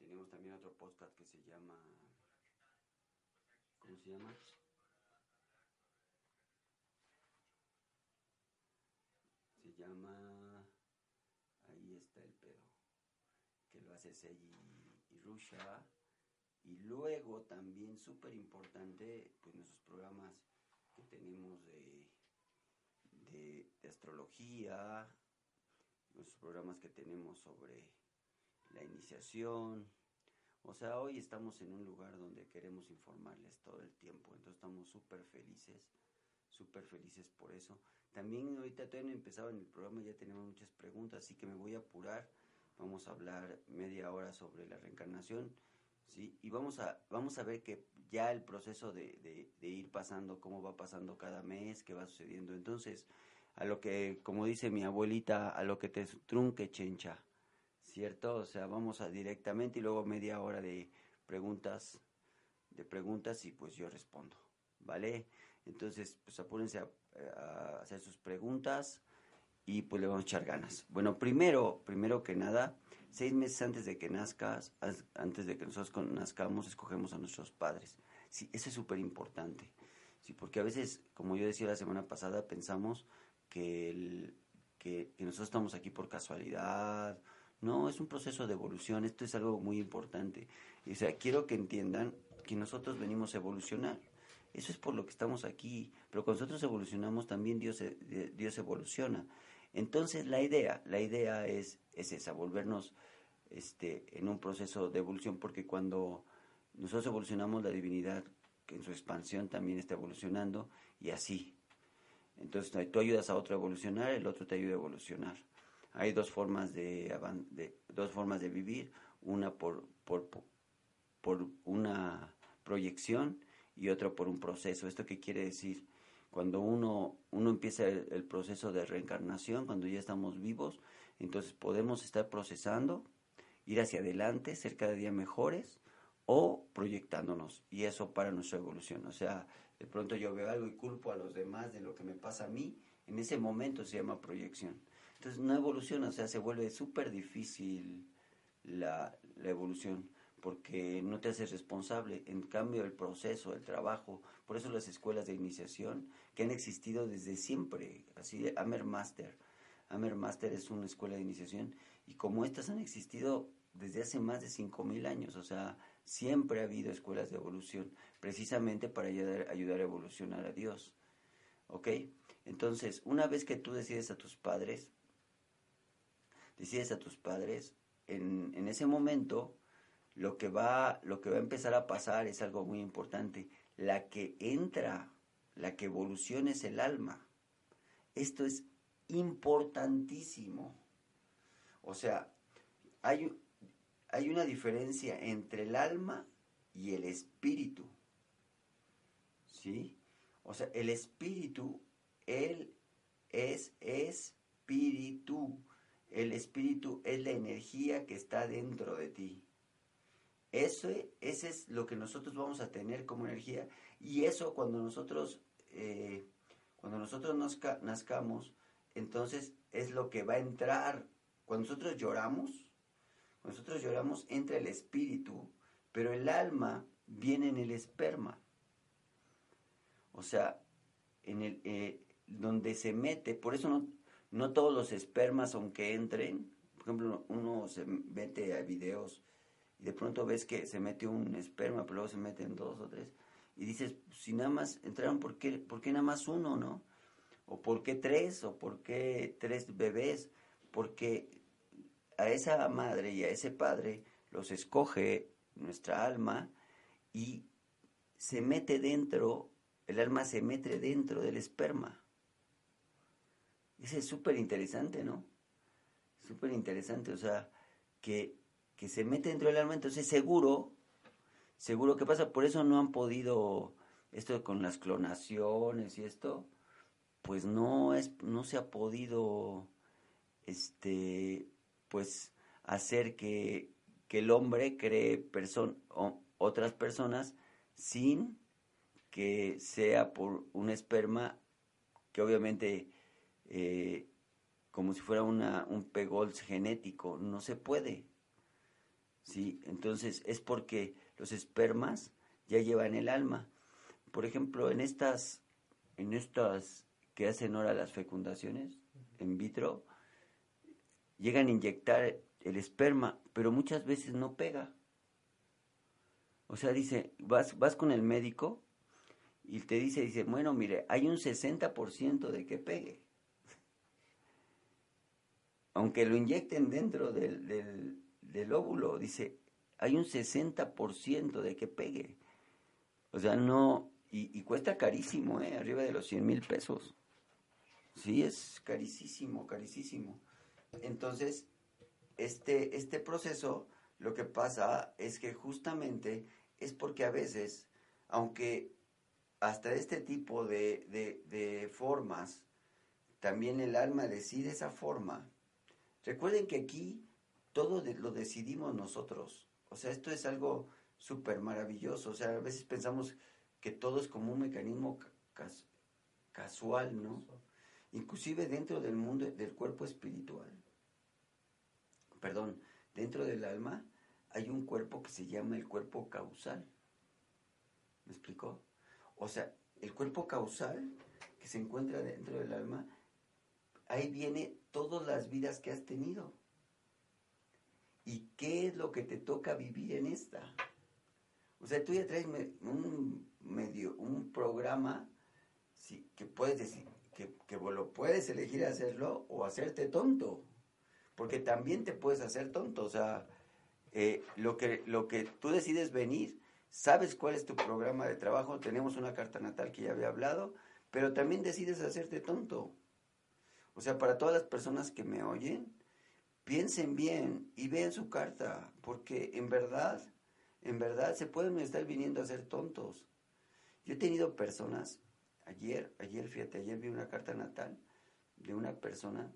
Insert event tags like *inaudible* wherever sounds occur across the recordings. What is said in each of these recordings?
Tenemos también otro podcast que se llama... ¿Cómo se llama? Se llama... Ahí está el pedo. Que lo hace Seiji y Rusha. Y luego también súper importante, pues nuestros programas que tenemos de, de astrología, nuestros programas que tenemos sobre la iniciación. O sea, hoy estamos en un lugar donde queremos informarles todo el tiempo, entonces estamos súper felices, súper felices por eso. También ahorita todavía no empezaba en el programa, ya tenemos muchas preguntas, así que me voy a apurar. Vamos a hablar media hora sobre la reencarnación, ¿sí? Y vamos a, vamos a ver que ya el proceso de, de, de ir pasando, cómo va pasando cada mes, qué va sucediendo. Entonces, a lo que, como dice mi abuelita, a lo que te trunque chencha. ¿cierto? O sea, vamos a directamente y luego media hora de preguntas, de preguntas y pues yo respondo, ¿vale? Entonces, pues apúrense a, hacer sus preguntas y pues le vamos a echar ganas. Bueno, primero, primero que nada, seis meses antes de que nazcas, antes de que nosotros nazcamos, escogemos a nuestros padres. Sí, eso es súper importante. Sí, porque a veces, como yo decía la semana pasada, pensamos que, el, que, nosotros estamos aquí por casualidad no, es un proceso de evolución, esto es algo muy importante. O sea, quiero que entiendan que nosotros venimos a evolucionar. Eso es por lo que estamos aquí, pero cuando nosotros evolucionamos también Dios, Dios evoluciona. Entonces la idea, la idea es, es esa, volvernos este, en un proceso de evolución, porque cuando nosotros evolucionamos la divinidad, en su expansión también está evolucionando, y así. Entonces tú ayudas a otro a evolucionar, el otro te ayuda a evolucionar hay dos formas de, de dos formas de vivir, una por, por, por una proyección y otra por un proceso. ¿Esto qué quiere decir? Cuando uno, uno empieza el, el, proceso de reencarnación, cuando ya estamos vivos, entonces podemos estar procesando, ir hacia adelante, ser cada día mejores o proyectándonos. Y eso para nuestra evolución. O sea, de pronto yo veo algo y culpo a los demás de lo que me pasa a mí, en ese momento se llama proyección. Entonces no evoluciona, o sea, se vuelve súper difícil la, la, evolución porque no te haces responsable. En cambio, el proceso, el trabajo, por eso las escuelas de iniciación que han existido desde siempre, así, Amer Master. Amer Master es una escuela de iniciación y como estas han existido desde hace más de 5.000 años, o sea, siempre ha habido escuelas de evolución, precisamente para ayudar, ayudar a evolucionar a Dios. ¿Ok? Entonces, una vez que tú decides a tus padres, decides a tus padres, en, en ese momento lo que, va, lo que va a empezar a pasar es algo muy importante. La que entra, la que evoluciona es el alma. Esto es importantísimo. O sea, hay, hay una diferencia entre el alma y el espíritu. ¿Sí? O sea, el espíritu, él es espíritu. El espíritu es la energía que está dentro de ti. Eso, es lo que nosotros vamos a tener como energía. Y eso cuando nosotros, eh, cuando nosotros nazca, nazcamos, entonces es lo que va a entrar. Cuando nosotros lloramos, nosotros lloramos entra el espíritu, pero el alma viene en el esperma. O sea, en el, eh, donde se mete, por eso no, no todos los espermas, aunque entren, por ejemplo, uno se mete a videos y de pronto ves que se mete un esperma, pero luego se meten dos o tres. Y dices, si nada más entraron, ¿por qué, ¿por qué nada más uno, no? ¿O por qué tres? ¿O por qué tres bebés? Porque a esa madre y a ese padre los escoge nuestra alma y se mete dentro, el alma se mete dentro del esperma. Ese es súper interesante, ¿no? Súper interesante, o sea, que, que se mete dentro del alma, entonces seguro, seguro que pasa, por eso no han podido, esto con las clonaciones y esto, pues no es, no se ha podido, este, pues hacer que, el hombre cree person, otras personas sin que sea por un esperma que obviamente eh, como si fuera una, un pegols genético, no se puede. ¿sí? Entonces es porque los espermas ya llevan el alma. Por ejemplo, en estas, en estas que hacen ahora las fecundaciones in vitro, llegan a inyectar el esperma, pero muchas veces no pega. O sea, dice, vas, vas con el médico y te dice, dice, bueno, mire, hay un 60% de que pegue. *laughs* Aunque lo inyecten dentro del, del, óvulo, dice, hay un 60% de que pegue. O sea, no, y, cuesta carísimo, ¿eh? arriba de los 100 mil pesos. Sí, es carísimo, carísimo. Entonces, este, este proceso, lo que pasa es que justamente es porque a veces, aunque hasta este tipo de, formas, también el alma decide esa forma. Recuerden que aquí todo lo decidimos nosotros. O sea, esto es algo súper maravilloso. O sea, a veces pensamos que todo es como un mecanismo casual, ¿no? Inclusive dentro del mundo del cuerpo espiritual. Perdón, dentro del alma hay un cuerpo que se llama el cuerpo causal. ¿Me explicó? O sea, el cuerpo causal que se encuentra dentro del alma, ahí viene todas las vidas que has tenido. ¿Y qué es lo que te toca vivir en esta? O sea, tú ya traes un medio, un programa que puedes decir, que, que lo puedes elegir hacerlo o hacerte tonto. Porque también te puedes hacer tonto. O sea, eh, lo, que, lo que tú decides venir, sabes cuál es tu programa de trabajo, tenemos una carta natal que ya había hablado, pero también decides hacerte tonto. O sea, para todas las personas que me oyen, piensen bien y vean su carta, porque en verdad, en verdad se pueden estar viniendo a ser tontos. Yo he tenido personas, ayer, ayer, fíjate, ayer vi una carta natal de una persona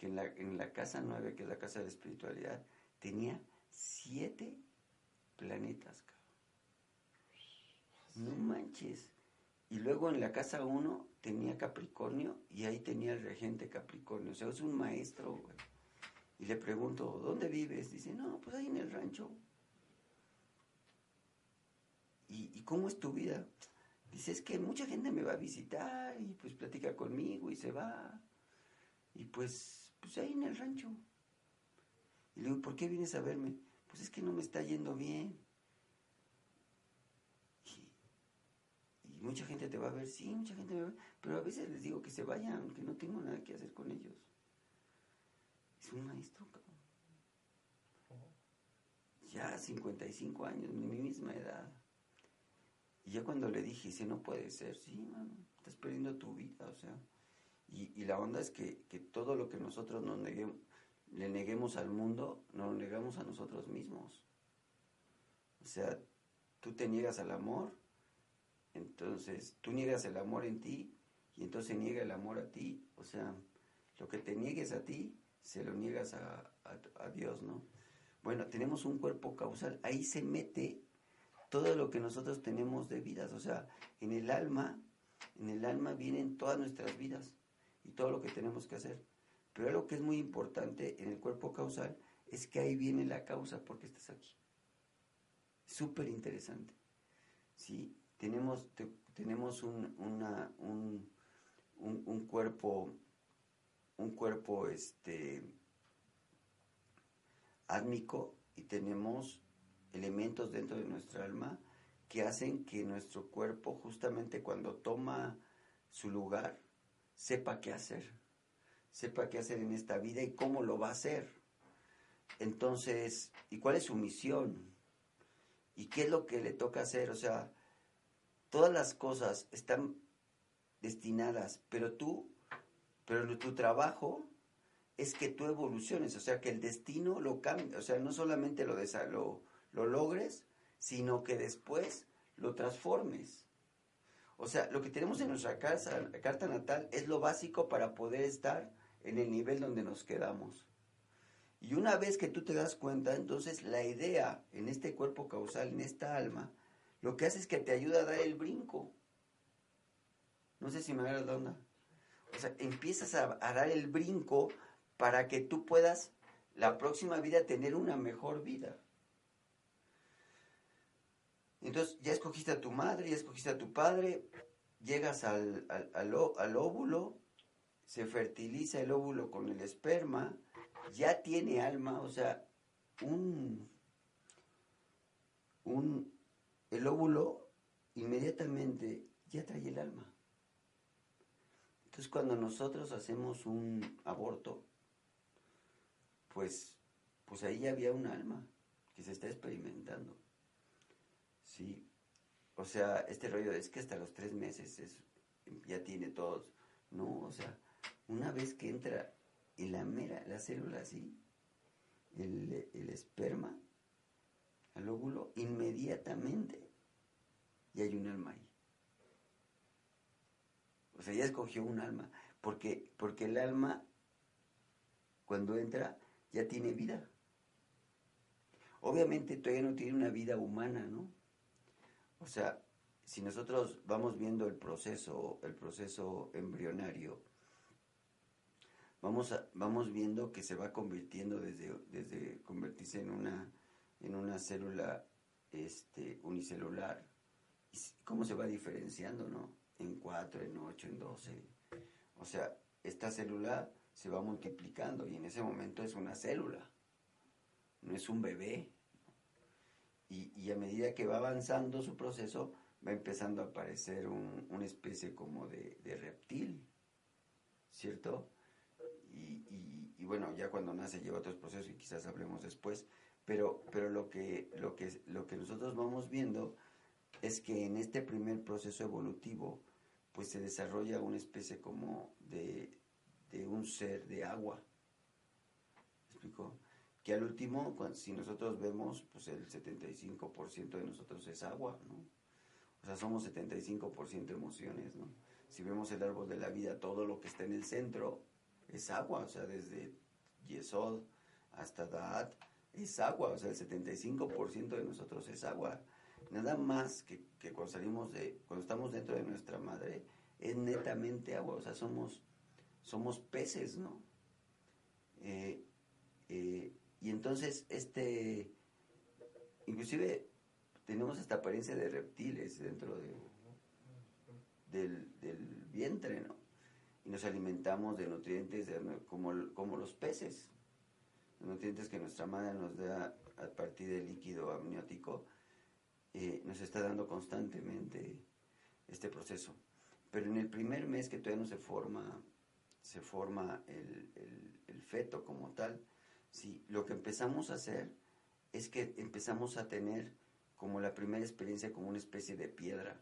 que en la, en la casa nueve, que es la casa de espiritualidad, tenía siete planetas, No manches. Y luego en la casa uno tenía Capricornio y ahí tenía el regente Capricornio. O sea, es un maestro. Y le pregunto, ¿dónde vives? Dice, no, pues ahí en el rancho. ¿Y, ¿Y cómo es tu vida? Dice, es que mucha gente me va a visitar y pues platica conmigo y se va. Y pues, pues ahí en el rancho. Y le digo, ¿por qué vienes a verme? Pues es que no me está yendo bien. Y, mucha gente te va a ver, sí, mucha gente me va a ver, pero a veces les digo que se vayan, que no tengo nada que hacer con ellos. Es un maestro, cabrón. Ya 55 años, mi misma edad. Y ya cuando le dije, si no puede ser, sí, mano, estás perdiendo tu vida, o sea. Y, la onda es que, que todo lo que nosotros nos neguemos, le neguemos al mundo, no lo negamos a nosotros mismos. O sea, tú te niegas al amor, entonces tú niegas el amor en ti y entonces niega el amor a ti. O sea, lo que te niegues a ti, se lo niegas a, a Dios, ¿no? Bueno, tenemos un cuerpo causal, ahí se mete todo lo que nosotros tenemos de vidas, o sea, en el alma, en el alma vienen todas nuestras vidas y todo lo que tenemos que hacer. Pero algo que es muy importante en el cuerpo causal es que ahí viene la causa porque estás aquí. Súper interesante. ¿sí? Tenemos, tenemos un, un, un, cuerpo, un cuerpo este, átmico y tenemos elementos dentro de nuestra alma que hacen que nuestro cuerpo justamente cuando toma su lugar sepa qué hacer, sepa qué hacer en esta vida y cómo lo va a hacer. Entonces, ¿y cuál es su misión? ¿Y qué es lo que le toca hacer? O sea, todas las cosas están destinadas, pero tú, pero tu trabajo es que tú evoluciones, o sea, que el destino lo cambie, o sea, no solamente lo, lo, lo logres, sino que después lo transformes. O sea, lo que tenemos en nuestra casa, carta natal es lo básico para poder estar en el nivel donde nos quedamos. Y una vez que tú te das cuenta, entonces la idea en este cuerpo causal, en esta alma, lo que hace es que te ayuda a dar el brinco. No sé si me agarras la onda. O sea, empiezas a, a dar el brinco para que tú puedas la próxima vida tener una mejor vida. Entonces ya escogiste a tu madre, ya escogiste a tu padre, llegas al, al, óvulo, se fertiliza el óvulo con el esperma, ya tiene alma, o sea, un, un, el óvulo inmediatamente ya trae el alma. Entonces cuando nosotros hacemos un aborto, pues, pues ahí ya había un alma que se está experimentando. Sí. O sea, este rollo es que hasta los tres meses es, ya tiene todos. No, o sea, una vez que entra en la mera, la célula así, el, el esperma, al óvulo, inmediatamente ya hay un alma ahí. O sea, ya escogió un alma. Porque, porque el alma, cuando entra, ya tiene vida. Obviamente todavía no tiene una vida humana, ¿no? O sea, si nosotros vamos viendo el proceso, el proceso embrionario, vamos, vamos viendo que se va convirtiendo desde, desde convertirse en una, en una célula este, unicelular, cómo se va diferenciando, ¿no? En 4, en 8, en 12. O sea, esta célula se va multiplicando y en ese momento es una célula, no es un bebé, y, a medida que va avanzando su proceso, va empezando a aparecer una especie como de, reptil, ¿cierto? Y, bueno, ya cuando nace lleva otros procesos y quizás hablemos después, pero, pero lo, que, lo, que, lo que nosotros vamos viendo es que en este primer proceso evolutivo, pues se desarrolla una especie como de, de un ser de agua. ¿Me explico? Que al último, si nosotros vemos, pues el 75% de nosotros es agua, ¿no? O sea, somos 75% emociones, ¿no? Si vemos el árbol de la vida, todo lo que está en el centro es agua, o sea, desde Yesod hasta Da'at es agua, o sea, el 75% de nosotros es agua. Nada más que, que, cuando salimos de, cuando estamos dentro de nuestra madre, es netamente agua, o sea, somos, somos peces, ¿no? Eh, eh, y entonces, este, inclusive tenemos esta apariencia de reptiles dentro de, del, vientre, ¿no? Y nos alimentamos de nutrientes como, como los peces, los nutrientes que nuestra madre nos da a partir del líquido amniótico, eh, nos está dando constantemente este proceso. Pero en el primer mes que todavía no se forma, se forma el, el feto como tal, Sí, lo que empezamos a hacer es que empezamos a tener como la primera experiencia como una especie de piedra.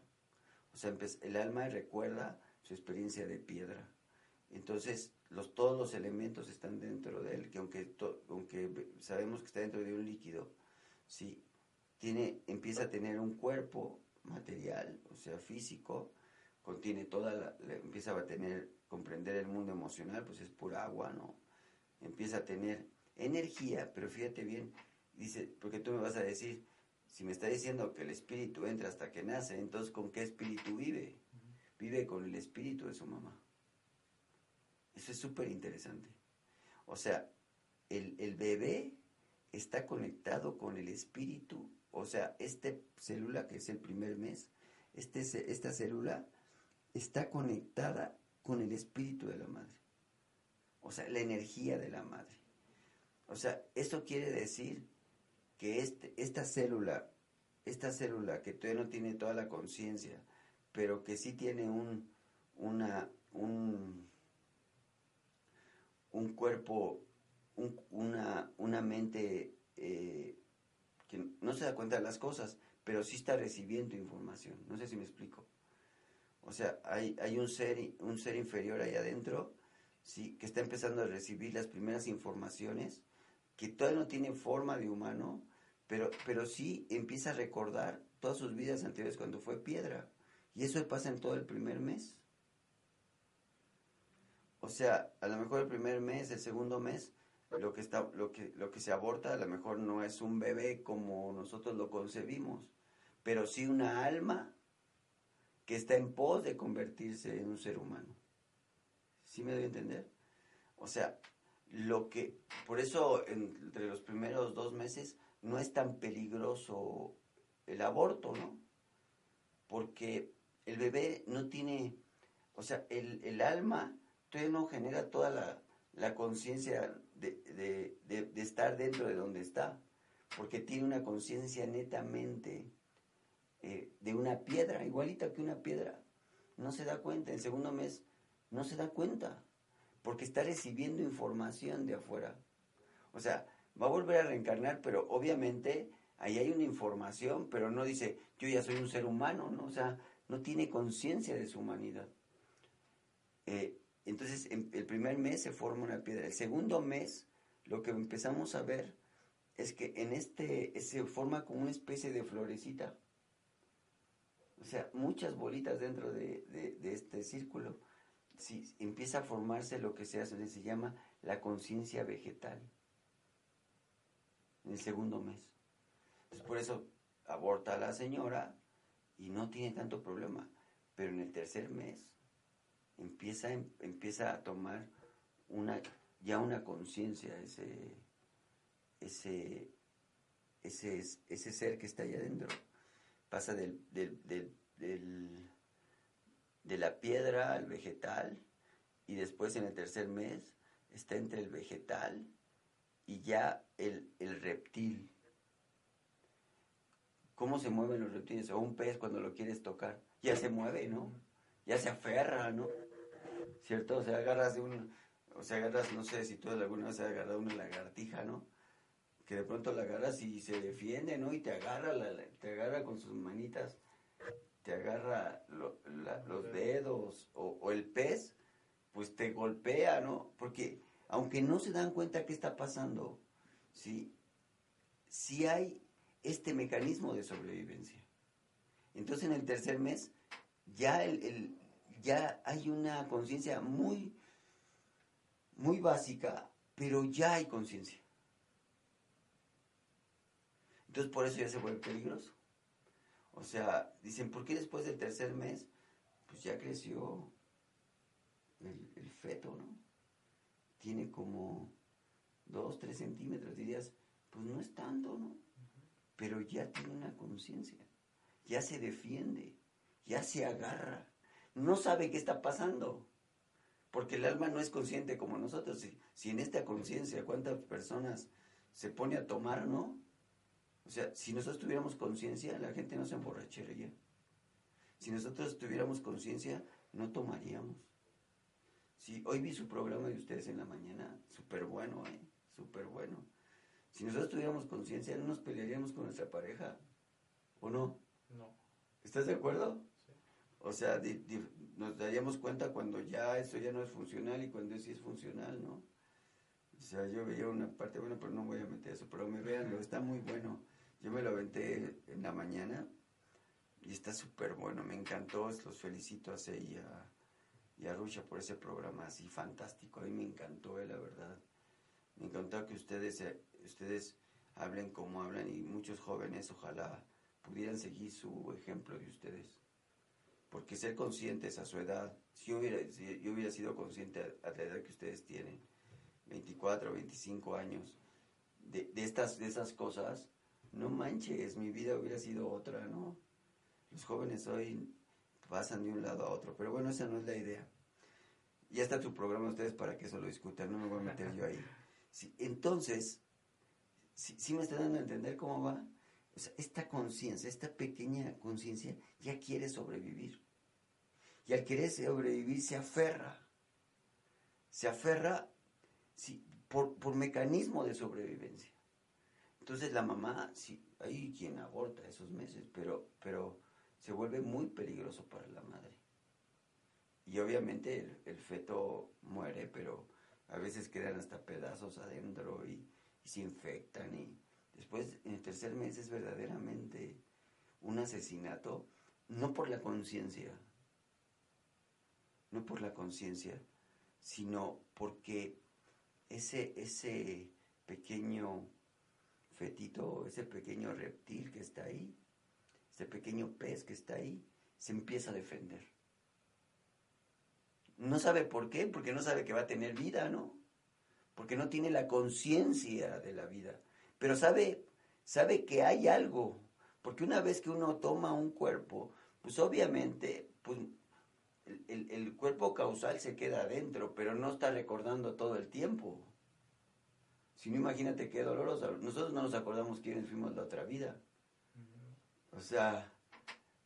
O sea, el alma recuerda su experiencia de piedra. Entonces, los, todos los elementos están dentro de él, que aunque, aunque sabemos que está dentro de un líquido, sí, tiene, empieza a tener un cuerpo material, o sea, físico, contiene toda la, empieza a tener, comprender el mundo emocional, pues es pura agua, ¿no? Empieza a tener energía, pero fíjate bien, dice, porque tú me vas a decir, si me está diciendo que el espíritu entra hasta que nace, entonces ¿con qué espíritu vive? Vive con el espíritu de su mamá. Eso es súper interesante. O sea, el, el, bebé está conectado con el espíritu, o sea, esta célula que es el primer mes, este, esta célula está conectada con el espíritu de la madre. O sea, la energía de la madre. O sea, esto quiere decir que este, esta célula, esta célula que todavía no tiene toda la conciencia, pero que sí tiene un, una, un, un cuerpo, una, una mente eh, que no se da cuenta de las cosas, pero sí está recibiendo información. No sé si me explico. O sea, hay, hay un, ser, un ser inferior ahí adentro, sí, que está empezando a recibir las primeras informaciones, que todavía no tiene forma de humano, pero, pero sí empieza a recordar todas sus vidas anteriores cuando fue piedra. Y eso pasa en todo el primer mes. O sea, a lo mejor el primer mes, el segundo mes, lo que, está, lo que, lo que se aborta a lo mejor no es un bebé como nosotros lo concebimos, pero sí una alma que está en pos de convertirse en un ser humano. ¿Sí me doy a entender? O sea, lo que, por eso entre los primeros dos meses no es tan peligroso el aborto, ¿no? Porque el bebé no tiene, o sea, el, el alma todavía no genera toda la, la conciencia de, estar dentro de donde está, porque tiene una conciencia netamente eh, de una piedra, igualita que una piedra. No se da cuenta, en segundo mes no se da cuenta, porque está recibiendo información de afuera. O sea, va a volver a reencarnar, pero obviamente ahí hay una información, pero no dice, yo ya soy un ser humano, ¿no? O sea, no tiene conciencia de su humanidad. Eh, entonces, el primer mes se forma una piedra. El segundo mes, lo que empezamos a ver es que en este se forma como una especie de florecita. O sea, muchas bolitas dentro de, este círculo. Sí, empieza a formarse lo que se, hace, se llama la conciencia vegetal. En el segundo mes. Por eso aborta a la señora y no tiene tanto problema. Pero en el tercer mes empieza, empieza a tomar una, ya una conciencia ese, ese, ese, ese ser que está ahí adentro. Pasa del, de la piedra al vegetal y después en el tercer mes está entre el vegetal y ya el, el reptil. ¿Cómo se mueven los reptiles? O un pez cuando lo quieres tocar. Ya se mueve, ¿no? Ya se aferra, ¿no? ¿cierto? O sea, agarras de un, o sea, agarras, no sé si tú alguna vez has agarrado una lagartija, ¿no? Que de pronto la agarras y se defiende, ¿no? Y te agarra, la, te agarra con sus manitas, te agarra los dedos, o, el pez, pues te golpea, ¿no? Porque aunque no se dan cuenta qué está pasando, sí, sí hay este mecanismo de sobrevivencia. Entonces en el tercer mes ya el, ya hay una conciencia muy, muy básica, pero ya hay conciencia. Entonces por eso ya se vuelve peligroso. O sea, dicen, ¿por qué después del tercer mes? Pues ya creció el, feto, ¿no? Tiene como dos, tres centímetros, dirías, pues no es tanto, ¿no? Pero ya tiene una conciencia, ya se defiende, ya se agarra, no sabe qué está pasando, porque el alma no es consciente como nosotros. Si, si en esta conciencia, ¿cuántas personas se pone a tomar, no? O sea, si nosotros tuviéramos conciencia, la gente no se emborracharía. Si nosotros tuviéramos conciencia, no tomaríamos. Si hoy vi su programa de ustedes en la mañana, súper bueno, ¿eh? Súper bueno. Si nosotros tuviéramos conciencia, no nos pelearíamos con nuestra pareja, ¿o no? No. ¿Estás de acuerdo? O sea, nos daríamos cuenta cuando ya esto ya no es funcional y cuando sí es funcional, ¿no? O sea, yo veía una parte, bueno, pero no voy a meter eso, pero me vean, está muy bueno. Yo me lo aventé en la mañana y está súper bueno, me encantó, los felicito a C y a, y por ese programa así fantástico, a mí me encantó, eh, la verdad. Me encantó que ustedes, eh, ustedes hablen como hablan y muchos jóvenes ojalá pudieran seguir su ejemplo de ustedes porque ser conscientes a su edad, si yo hubiera, sido consciente a, la edad que ustedes tienen, 24, 25 años, de, estas, de esas cosas, no manches, mi vida hubiera sido otra, ¿no? Los jóvenes hoy pasan de un lado a otro, pero bueno, esa no es la idea. Ya está tu programa ustedes para que eso lo discutan, no me voy a meter yo ahí. *laughs* entonces, si me están dando a entender cómo va, esta conciencia, esta pequeña conciencia ya quiere sobrevivir. Y al querer sobrevivir se aferra. Se aferra por, por mecanismo de sobrevivencia. Entonces la mamá, sí, hay quien aborta esos meses, pero, pero se vuelve muy peligroso para la madre. Y obviamente el, feto muere, pero a veces quedan hasta pedazos adentro y, se infectan. Y después, en el tercer mes es verdaderamente un asesinato, no por la conciencia, no por la conciencia, sino porque ese, ese pequeño fetito, ese pequeño reptil que está ahí, ese pequeño pez que está ahí, se empieza a defender. No sabe por qué, porque no sabe que va a tener vida, ¿no? Porque no tiene la conciencia de la vida. Pero sabe, sabe que hay algo. Porque una vez que uno toma un cuerpo, pues obviamente, pues el, el cuerpo causal se queda adentro, pero no está recordando todo el tiempo. Si no, imagínate qué doloroso. Nosotros no nos acordamos quiénes fuimos la otra vida. O sea,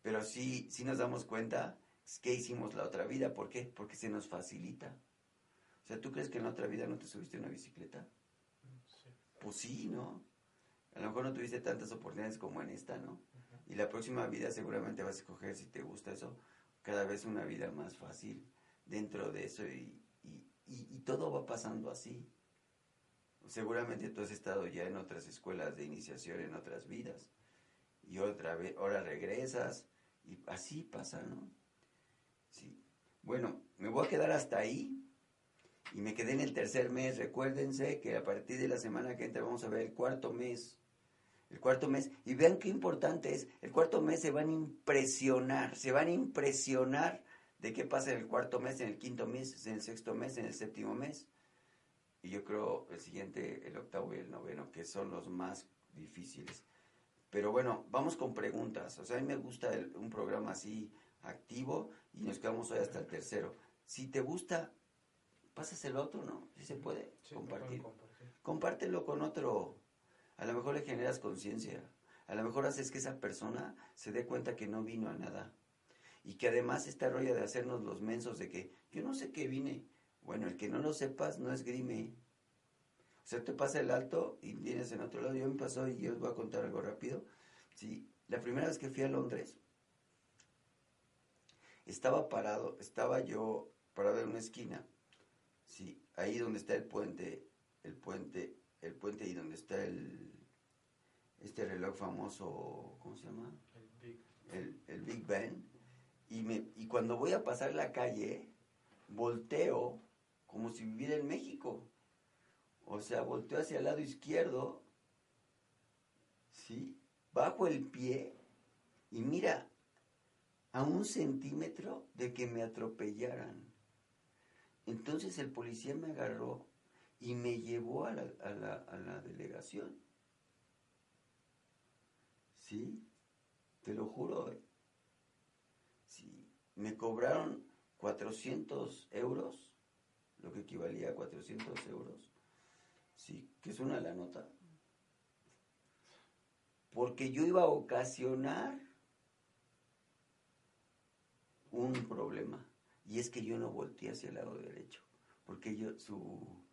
pero sí, sí nos damos cuenta que hicimos la otra vida. ¿Por qué? Porque se nos facilita. O sea, ¿tú crees que en la otra vida no te subiste a una bicicleta? Pues sí, ¿no? A lo mejor no tuviste tantas oportunidades como en esta, ¿no? Y la próxima vida seguramente vas a escoger, si te gusta eso, cada vez una vida más fácil dentro de eso y, y todo va pasando así. Seguramente tú has estado ya en otras escuelas de iniciación, en otras vidas, y otra vez, ahora regresas, y así pasa, ¿no? Sí. Bueno, me voy a quedar hasta ahí, y me quedé en el tercer mes. Recuérdense que a partir de la semana que entra vamos a ver el cuarto mes. El cuarto mes, y vean qué importante es, el cuarto mes se van a impresionar, se van a impresionar de qué pasa en el cuarto mes, en el quinto mes, en el sexto mes, en el séptimo mes y yo creo el siguiente, el octavo y el noveno, que son los más difíciles. Pero bueno, vamos con preguntas. O sea, a mí me gusta un programa así activo y nos quedamos hoy hasta el tercero. Si te gusta, pásaselo a otro, ¿no? Si se puede compartir. Compártelo con otro. A lo mejor le generas conciencia. A lo mejor haces que esa persona se dé cuenta que no vino a nada. Y que además esta rolla de hacernos los mensos de que yo no sé qué vine. Bueno, el que no lo sepas no es grime. O sea, te pasa el alto y vienes en otro lado. Yo me pasó y yo os voy a contar algo rápido. Sí, la primera vez que fui a Londres, estaba parado, estaba yo parado en una esquina. Sí, ahí donde está el puente, el puente, el puente y donde está el este reloj famoso, ¿cómo se llama? El Big, el, el Big Ben. Y, me, y cuando voy a pasar la calle, volteo como si viviera en México. O sea, volteo hacia el lado izquierdo, ¿sí? Bajo el pie y mira, a un centímetro de que me atropellaran. Entonces el policía me agarró y me llevó a la delegación. ¿Sí? Te lo juro. ¿eh? Sí. Me cobraron 400 euros lo que equivalía a 400 euros. Sí, que es una la nota. Porque yo iba a ocasionar un problema. Y es que yo no volteé hacia el lado derecho. Porque yo, su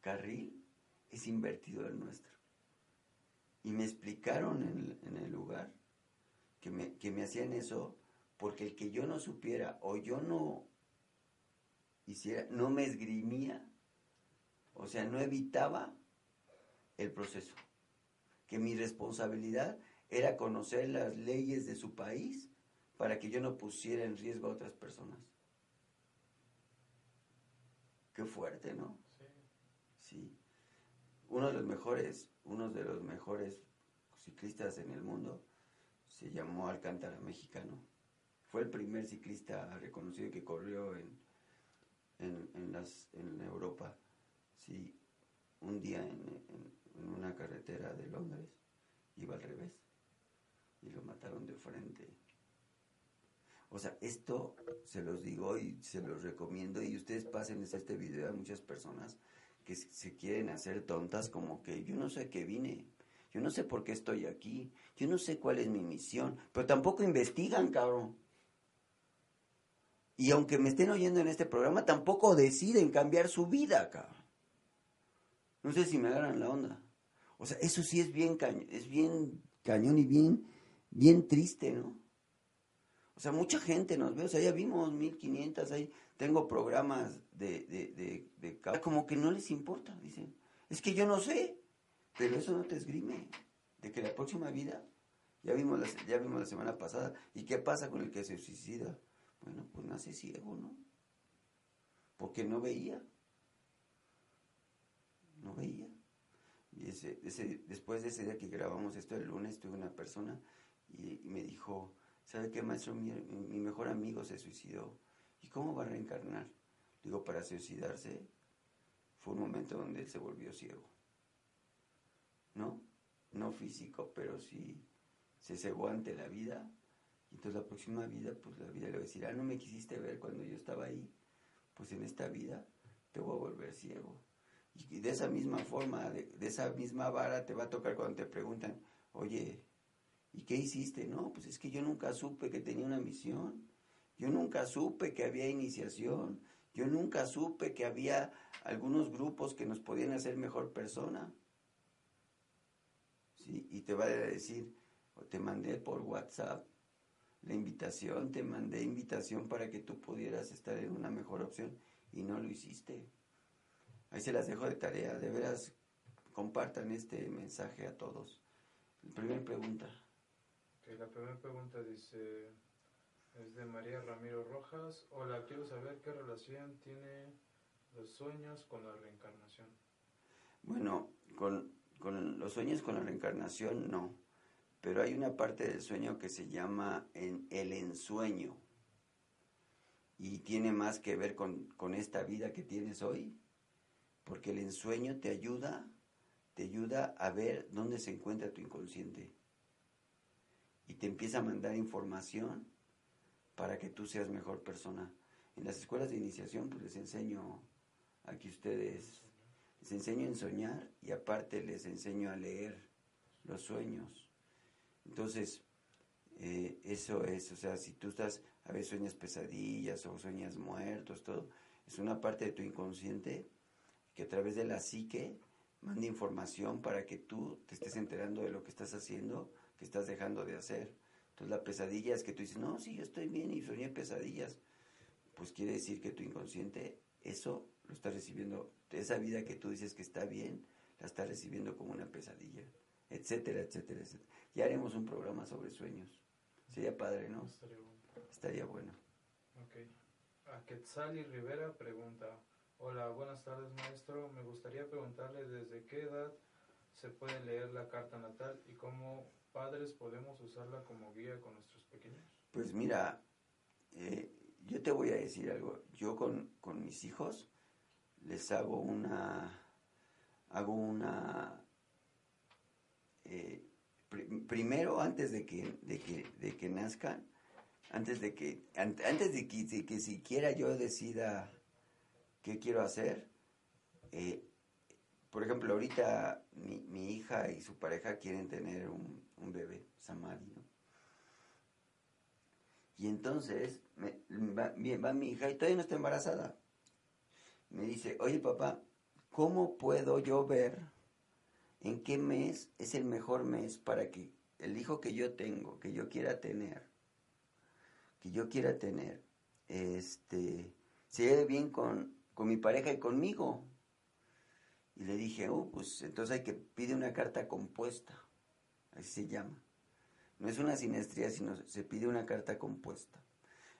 carril es invertido del nuestro. Y me explicaron en, en el lugar que me, que me hacían eso porque el que yo no supiera o yo no hiciera, no me esgrimía, o sea, no evitaba el proceso. Que mi responsabilidad era conocer las leyes de su país para que yo no pusiera en riesgo a otras personas. Qué fuerte, ¿no? Sí. sí. Uno de los mejores, uno de los mejores ciclistas en el mundo se llamó Alcántara Mexicano. Fue el primer ciclista reconocido que corrió en, en, en, las, en Europa, sí, un día en, en, una carretera de Londres, iba al revés y lo mataron de frente. O sea, esto se los digo y se los recomiendo y ustedes pasen este video a muchas personas que se quieren hacer tontas como que yo no sé qué vine. yo no sé por qué estoy aquí, yo no sé cuál es mi misión, pero tampoco investigan, cabrón. Y aunque me estén oyendo en este programa, tampoco deciden cambiar su vida, cabrón. No sé si me agarran la onda. O sea, eso sí es bien cañón, es bien cañón y bien, bien triste, ¿no? O sea, mucha gente nos ve, o sea, ya vimos 1500, ahí tengo programas de, de, de, como que no les importa, dicen. Es que yo no sé, pero eso no te esgrime. De que la próxima vida, ya vimos la, ya vimos la semana pasada, ¿y qué pasa con el que se suicida? Bueno, pues nace ciego, ¿no? Porque no veía. No veía. Y ese, ese, después de ese día que grabamos esto el lunes, tuve una persona y me dijo, ¿Sabe qué, maestro? Mi, mejor amigo se suicidó. ¿Y cómo va a reencarnar? Digo, para suicidarse fue un momento donde él se volvió ciego. ¿No? No físico, pero sí se cegó ante la vida. Y entonces la próxima vida, pues la vida le va a decir, ah, no me quisiste ver cuando yo estaba ahí. Pues en esta vida te voy a volver ciego. Y de esa misma forma, de, de esa misma vara te va a tocar cuando te preguntan, oye, ¿Y qué hiciste? No, pues es que yo nunca supe que tenía una misión. Yo nunca supe que había iniciación. Yo nunca supe que había algunos grupos que nos podían hacer mejor persona. ¿Sí? Y te va a decir, te mandé por WhatsApp la invitación, te mandé invitación para que tú pudieras estar en una mejor opción y no lo hiciste. Ahí se las dejo de tarea, de veras compartan este mensaje a todos. Primera pregunta la primera pregunta dice, es de María Ramiro Rojas. Hola, quiero saber qué relación tiene los sueños con la reencarnación. Bueno, con, con los sueños con la reencarnación no, pero hay una parte del sueño que se llama en el ensueño y tiene más que ver con, con esta vida que tienes hoy, porque el ensueño te ayuda, te ayuda a ver dónde se encuentra tu inconsciente y te empieza a mandar información para que tú seas mejor persona. En las escuelas de iniciación pues les enseño a que ustedes, les enseño en soñar y aparte les enseño a leer los sueños. Entonces, eh, eso es, o sea, si tú estás, a veces sueñas pesadillas o sueñas muertos, todo, es una parte de tu inconsciente que a través de la psique manda información para que tú te estés enterando de lo que estás haciendo que estás dejando de hacer. Entonces la pesadilla es que tú dices, no, sí, yo estoy bien y soñé pesadillas. Pues quiere decir que tu inconsciente, eso lo está recibiendo, esa vida que tú dices que está bien, la está recibiendo como una pesadilla, etcétera, etcétera, etcétera. Ya haremos un programa sobre sueños. Sería padre, ¿no? Estaría bueno. Estaría bueno. Ok. A Quetzali Rivera pregunta, hola, buenas tardes maestro, me gustaría preguntarle desde qué edad se puede leer la carta natal y cómo padres podemos usarla como guía con nuestros pequeños? Pues mira, eh, yo te voy a decir algo. Yo con, mis hijos les hago una, hago una, eh, primero antes de que, de que, de que nazcan, antes de que, antes de que, que siquiera yo decida qué quiero hacer, eh, por ejemplo, ahorita mi, hija y su pareja quieren tener un, un bebé, Samari, ¿no? Y entonces va, va, mi hija y todavía no está embarazada. Me dice, oye papá, ¿cómo puedo yo ver en qué mes es el mejor mes para que el hijo que yo tengo, que yo quiera tener, que yo quiera tener, este, se lleve bien con, con mi pareja y conmigo? Y le dije, oh, pues entonces hay que pide una carta compuesta así se llama. No es una sinastría, sino se pide una carta compuesta.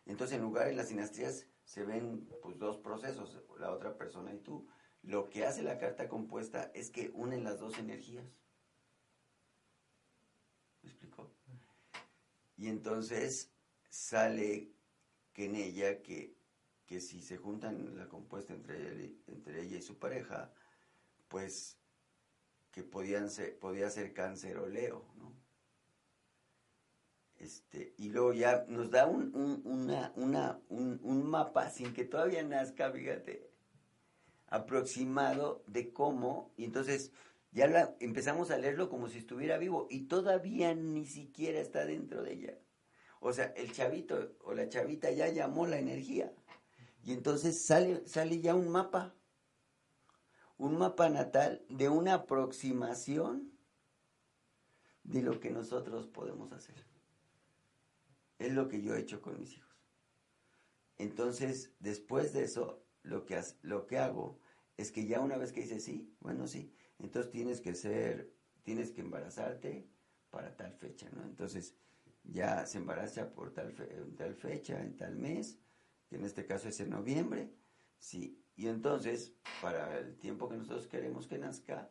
Entonces, en lugar de las sinastrías se ven pues, dos procesos, la otra persona y tú. Lo que hace la carta compuesta es que unen las dos energías. ¿Me explico? Y entonces sale que en ella que, que si se juntan la compuesta entre, entre ella y su pareja, pues que podían ser, podía ser cáncer o leo, ¿no? Este, y luego ya nos da un, una, una, un, mapa sin que todavía nazca, fíjate, aproximado de cómo, y entonces Ya empezamos a leerlo como si estuviera vivo y todavía ni siquiera está dentro de ella. O sea, el chavito o la chavita ya llamó la energía. Y entonces sale, sale ya un mapa. Un mapa natal de una aproximación de lo que nosotros podemos hacer. Es lo que yo he hecho con mis hijos. Entonces, después de eso, lo que, lo que hago es que ya una vez que dice sí, bueno, sí, entonces tienes que ser, tienes que embarazarte para tal fecha, ¿no? Entonces, ya se embaraza por tal, tal fecha, en tal mes, que en este caso es en noviembre, sí. Y entonces, para el tiempo que nosotros queremos que nazca,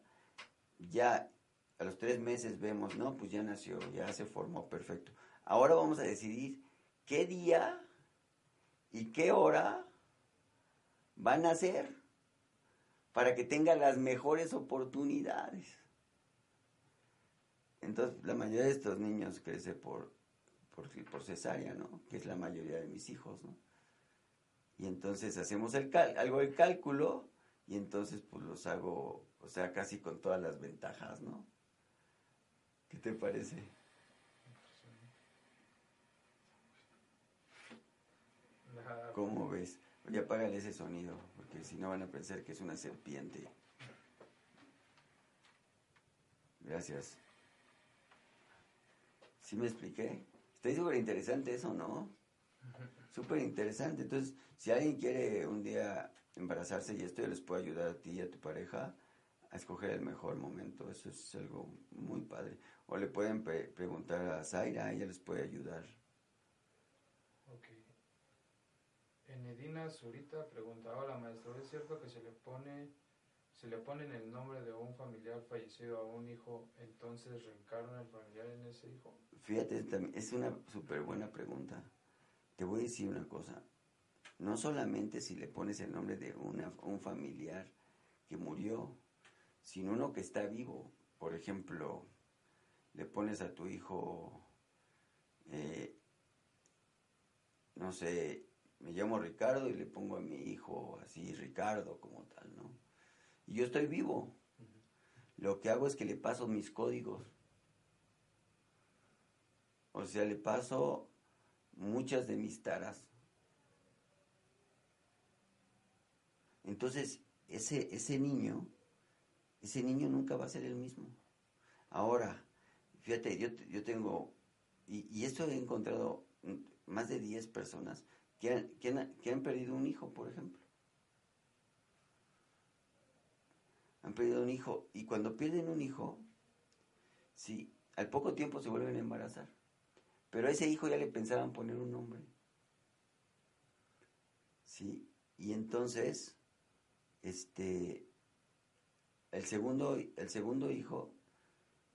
ya a los tres meses vemos, no, pues ya nació, ya se formó, perfecto. Ahora vamos a decidir qué día y qué hora van a ser para que tenga las mejores oportunidades. Entonces, la mayoría de estos niños crece por, por, por cesárea, ¿no? Que es la mayoría de mis hijos, ¿no? Y entonces hacemos el algo de cálculo y entonces pues los hago, o sea, casi con todas las ventajas, ¿no? ¿Qué te parece? ¿Cómo ves? Oye, apágale ese sonido, porque si no van a pensar que es una serpiente. Gracias. ¿Sí me expliqué? Está súper interesante eso, ¿no? Súper interesante. Entonces, si alguien quiere un día embarazarse y esto, yo les puedo ayudar a ti y a tu pareja a escoger el mejor momento. Eso es algo muy padre. O le pueden preguntar a Zaira, ella les puede ayudar. Ok. Enedina Zurita pregunta, hola maestro, ¿es cierto que se le pone se le pone el nombre de un familiar fallecido a un hijo, entonces reencarna el familiar en ese hijo? Fíjate, es una súper buena pregunta. Te voy a decir una cosa. No solamente si le pones el nombre de una, un familiar que murió, sino uno que está vivo. Por ejemplo, le pones a tu hijo, eh, no sé, me llamo Ricardo y le pongo a mi hijo así Ricardo como tal, ¿no? Y yo estoy vivo. Lo que hago es que le paso mis códigos. O sea, le paso muchas de mis taras. Entonces, ese, ese niño, ese niño nunca va a ser el mismo. Ahora, Fíjate, yo, yo tengo, y, y, esto he encontrado más de 10 personas que han, que, perdido un hijo, por ejemplo. Han perdido un hijo, y cuando pierden un hijo, sí, al poco tiempo se vuelven a embarazar. Pero a ese hijo ya le pensaban poner un nombre. Sí, y entonces, este, el segundo, el segundo hijo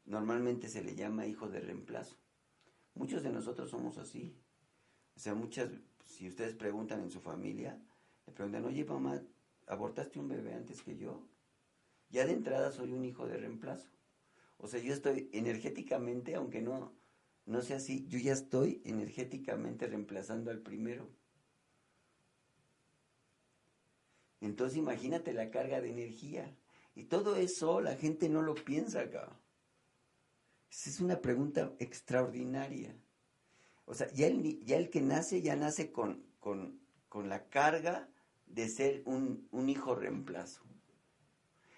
normalmente se le llama hijo de reemplazo. Muchos de nosotros somos así. O sea, muchas, si ustedes preguntan en su familia, le preguntan, oye mamá, ¿abortaste un bebé antes que yo? Ya de entrada soy un hijo de reemplazo. O sea, yo estoy energéticamente, aunque no, no sea así, yo ya estoy energéticamente reemplazando al primero. Entonces imagínate la carga de energía. Y todo eso la gente no lo piensa acá. Es una pregunta extraordinaria. O sea, ya el, que nace, ya nace con, la carga de ser un, un, hijo reemplazo.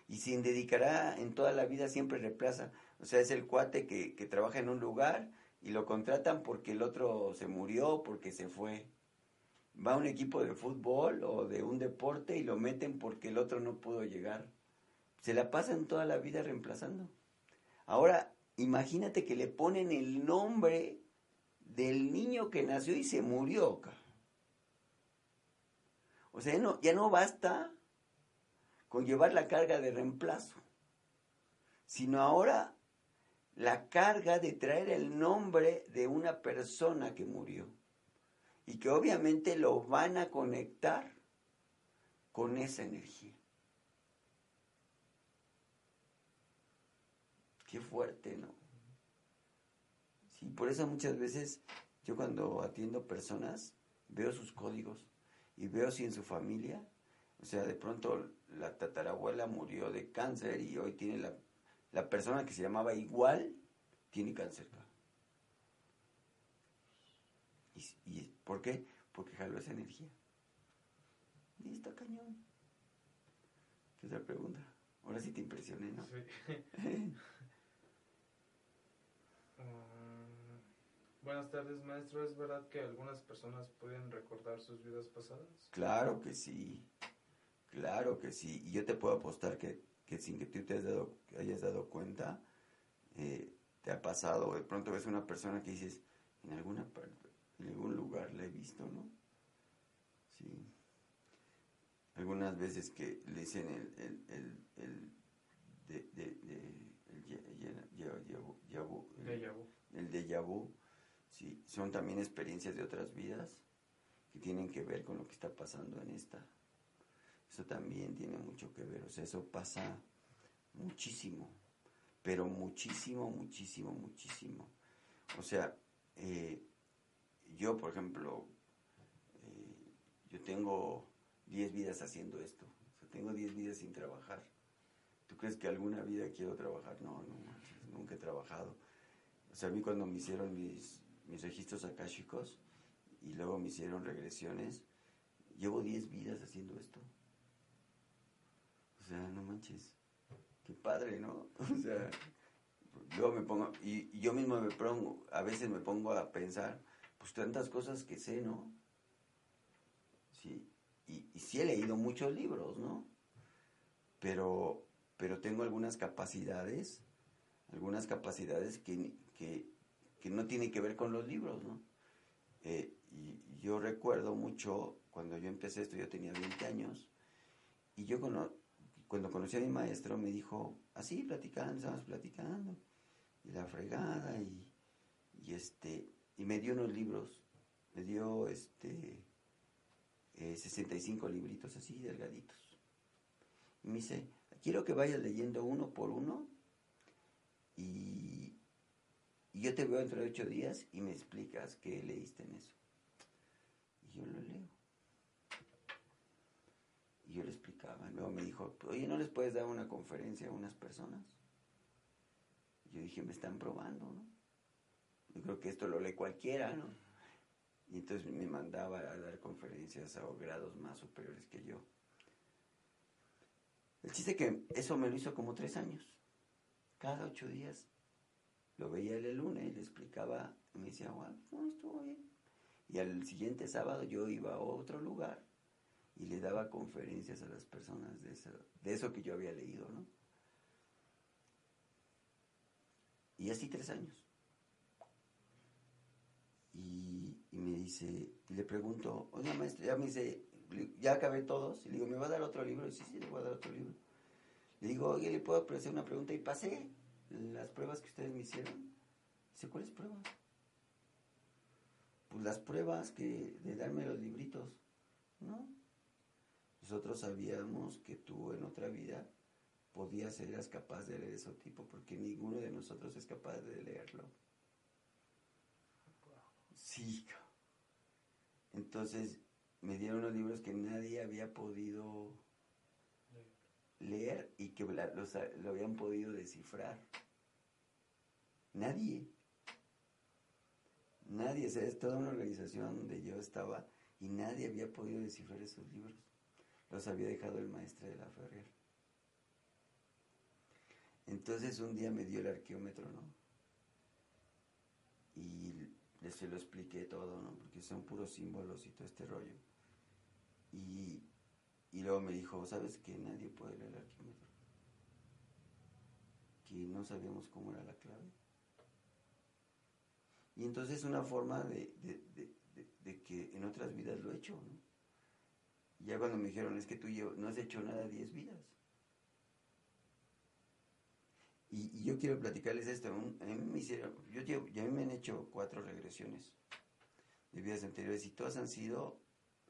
Y sin dedicará en toda la vida siempre reemplaza. O sea, es el cuate que, que trabaja en un lugar y lo contratan porque el otro se murió, porque se fue. Va a un equipo de fútbol o de un deporte y lo meten porque el otro no pudo llegar. Se la pasan toda la vida reemplazando. Ahora, imagínate que le ponen el nombre del niño que nació y se murió. O sea, no, ya no basta con llevar la carga de reemplazo, sino ahora la carga de traer el nombre de una persona que murió y que obviamente lo van a conectar con esa energía. Qué fuerte, ¿no? Sí, por eso muchas veces yo cuando atiendo personas veo sus códigos y veo si en su familia, o sea, de pronto la tatarabuela murió de cáncer y hoy tiene la, la persona que se llamaba igual tiene cáncer. ¿Y, y por qué? Porque jaló esa energía. Y está cañón. ¿Qué otra pregunta? Ahora sí te impresioné, ¿no? Sí. *laughs* buenas tardes, maestro. ¿Es verdad que algunas personas pueden recordar sus vidas pasadas? Claro que sí. Claro que sí. Y yo te puedo apostar que, que sin que tú te hayas dado, hayas dado cuenta, eh, te ha pasado. De pronto ves una persona que dices, en alguna en algún lugar la he visto, ¿no? Sí. Algunas veces que le dicen el, el, el, de, de, de, el, el- el sí, son también experiencias de otras vidas que tienen que ver con lo que está pasando en esta. Eso también tiene mucho que ver, o sea, eso pasa muchísimo, pero muchísimo, muchísimo, muchísimo. O sea, eh, yo, por ejemplo, eh, yo tengo 10 vidas haciendo esto, o sea, tengo 10 vidas sin trabajar. ¿Tú crees que alguna vida quiero trabajar? No, no, nunca he trabajado. O sea, a mí cuando me hicieron mis, mis registros akáshicos y luego me hicieron regresiones, llevo 10 vidas haciendo esto. O sea, no manches. Qué padre, ¿no? *laughs* O sea, luego me pongo, y, yo mismo me pongo, a veces me pongo a pensar, pues tantas cosas que sé, ¿no? Sí, y, y sí he leído muchos libros, ¿no? Pero, pero tengo algunas capacidades, algunas capacidades que, que, que no tienen que ver con los libros, ¿no? Eh, y yo recuerdo mucho, cuando yo empecé esto, yo tenía 20 años, y yo cuando conocí a mi maestro me dijo, así, platicando, estábamos platicando, y la fregada, y, este, y me dio unos libros, me dio este, eh, 65 libritos así, delgaditos. Y me dice, quiero que vayas leyendo uno por uno, y, y yo te veo dentro de ocho días y me explicas qué leíste en eso. Y yo lo leo. Y yo le explicaba. Luego me dijo, oye, ¿no les puedes dar una conferencia a unas personas? Yo dije, me están probando, ¿no? Yo creo que esto lo lee cualquiera, ¿no? Y entonces me mandaba a dar conferencias a grados más superiores que yo. El chiste que eso me lo hizo como tres años. Cada ocho días lo veía el lunes, le explicaba, me decía, bueno, no, estuvo bien. Y al siguiente sábado yo iba a otro lugar y le daba conferencias a las personas de eso, de eso que yo había leído, ¿no? Y así tres años. Y, me dice, y le pregunto, oiga maestro, ya me dice, ya acabé todos. Y le digo, ¿me va a dar otro libro? Y sí, sí, le voy a dar otro libro. Le digo, oye, ¿le puedo hacer una pregunta? Y pasé las pruebas que ustedes me hicieron. Dice, ¿cuáles pruebas? Pues las pruebas que de darme los libritos, ¿no? Nosotros sabíamos que tú en otra vida podías ser capaz de leer ese tipo, porque ninguno de nosotros es capaz de leerlo. Sí. Entonces me dieron unos libros que nadie había podido leer y que los, lo habían podido descifrar. Nadie. Nadie, o sea, es toda una organización donde yo estaba y nadie había podido descifrar esos libros. Los había dejado el maestro de la Ferrer. Entonces un día me dio el arqueómetro, ¿no? Y le se lo expliqué todo, ¿no? Porque son puros símbolos y todo este rollo. Y, y luego me dijo, ¿sabes que nadie puede leer el arqueómetro? Que no sabíamos cómo era la clave. Y entonces es una forma de, de- que en otras vidas lo he hecho, ¿no? Y ya cuando me dijeron, es que tú llevo- no has hecho nada 10 vidas. Y, y yo quiero platicarles esto. A mí me hicieron, yo llevo, ya me han hecho cuatro regresiones de vidas anteriores y todas han sido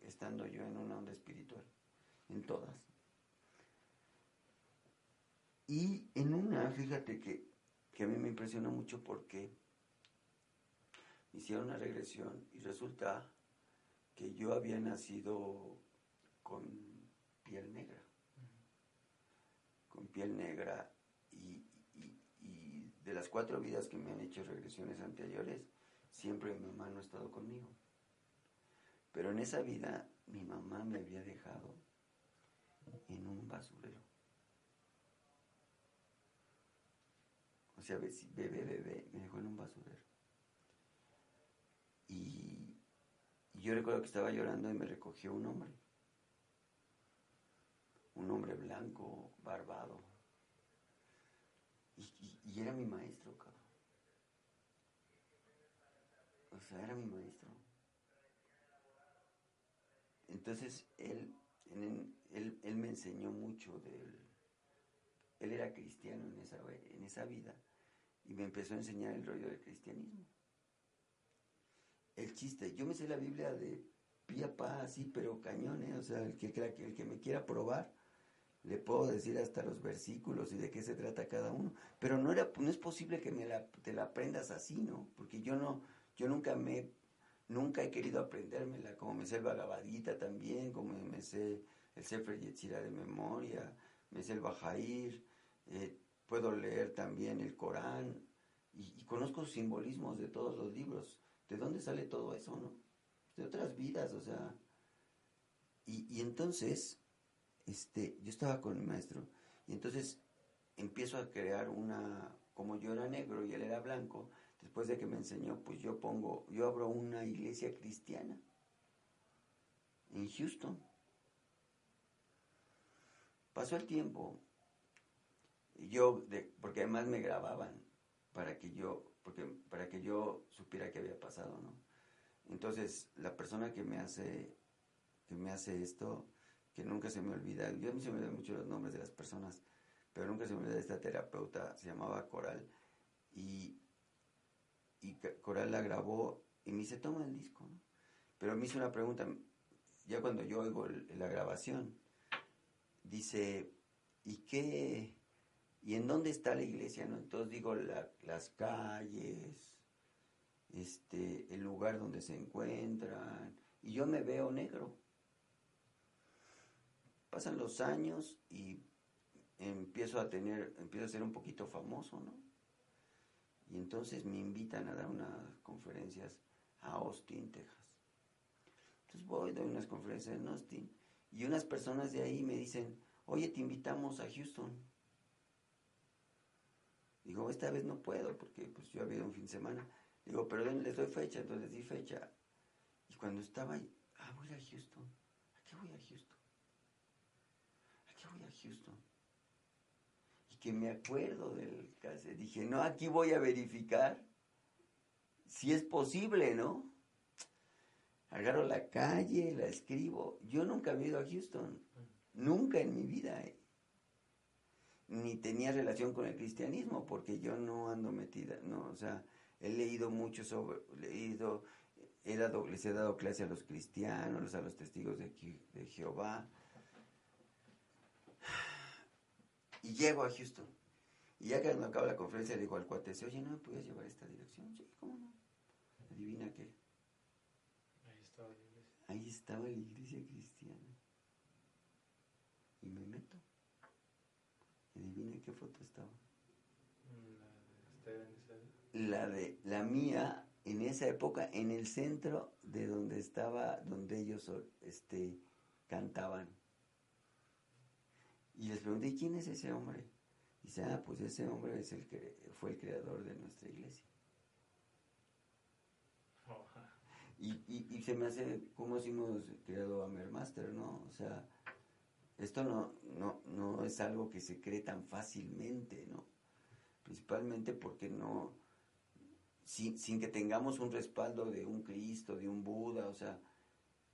estando yo en una onda espiritual. En todas. Y en una, fíjate que, que a mí me impresionó mucho porque hicieron una regresión y resulta que yo había nacido con piel negra. Con piel negra y, y- cuatro vidas que me han hecho regresiones anteriores, siempre mi mamá no ha estado conmigo. Pero en esa vida mi mamá me había dejado en un basurero. O sea, bebé, bebé, me dejó en un basurero. Y, yo recuerdo que estaba llorando y me recogió un hombre. Un hombre blanco, barbado. Y, era mi maestro, cabrón. O sea, era mi maestro. Entonces, él, él, él me enseñó mucho de él. Era cristiano en esa, en esa vida y me empezó a enseñar el rollo del cristianismo. El chiste, yo me sé la Biblia de pía pa, así, pero cañones, ¿eh? o sea, el que, el que me quiera probar, le puedo decir hasta los versículos y de qué se trata cada uno, pero no, era, no es posible que me la, te la aprendas así, ¿no? Porque yo no, yo nunca me, nunca he querido aprendérmela, como me sé el Bhagavadita también, como me sé el Sefer Yetzirah de memoria, me sé el Bajair, eh, puedo leer también el Corán y, conozco simbolismos de todos los libros. ¿De dónde sale todo eso, no? De otras vidas, o sea. Y, entonces, este, yo estaba con mi maestro y entonces empiezo a crear una, como yo era negro y él era blanco, después de que me enseñó, pues yo pongo, yo abro una iglesia cristiana en Houston. Pasó el tiempo yo, de, porque además me grababan para que yo, porque, para que yo supiera qué había pasado, ¿no? Entonces, la persona que me hace, que me hace esto, que nunca se me olvida, yo me se me olvidan mucho los nombres de las personas, pero nunca se me olvida esta terapeuta, se llamaba Coral, y, y Coral la grabó y me dice, toma el disco. Pero me hizo una pregunta, ya cuando yo oigo la grabación, dice, ¿y qué, ¿Y en dónde está la iglesia? No? Entonces digo las calles, este, el lugar donde se encuentran, y yo me veo negro. Pasan los años y empiezo a tener, empiezo a ser un poquito famoso, ¿no? Y entonces me invitan a dar unas conferencias a Austin, Texas. Entonces voy, doy unas conferencias en Austin y unas personas de ahí me dicen, oye, te invitamos a Houston. Digo, esta vez no puedo porque pues yo había un fin de semana. Digo, pero les doy fecha, entonces di fecha. Y cuando estaba ahí, ah, voy a Houston. ¿A qué voy a Houston? ¿A qué voy a Houston? Y que me acuerdo del caso. Dije, no, aquí voy a verificar si es posible, ¿no? Agarro la calle, la escribo. Yo nunca había ido a Houston. Nunca en mi vida. ¿eh? ni tenía relación con el cristianismo, porque yo no ando metida, no, o sea, he leído mucho sobre, leído, he dado, les he dado clase a los cristianos, a los testigos de, Jehová. Y llego a Houston. Y ya cuando acaba la conferencia, digo al cuate, oye, ¿no me puedes llevar esta dirección? Sí, ¿cómo no? Adivina qué. Ahí estaba la iglesia. Ahí estaba la iglesia cristiana. Y me meto. Y adivinen qué foto estaba. La de la mía en esa época en el centro de donde estaba, donde ellos este, cantaban. Y les pregunté, ¿quién es ese hombre? Y dice, ah, pues ese hombre es el que fue el creador de nuestra iglesia. Y, y, se me hace como si hemos creado a Mermaster, ¿no? O sea, esto no, no, no es algo que se cree tan fácilmente, ¿no? Principalmente porque no, sin, sin que tengamos un respaldo de un Cristo, de un Buda, o sea,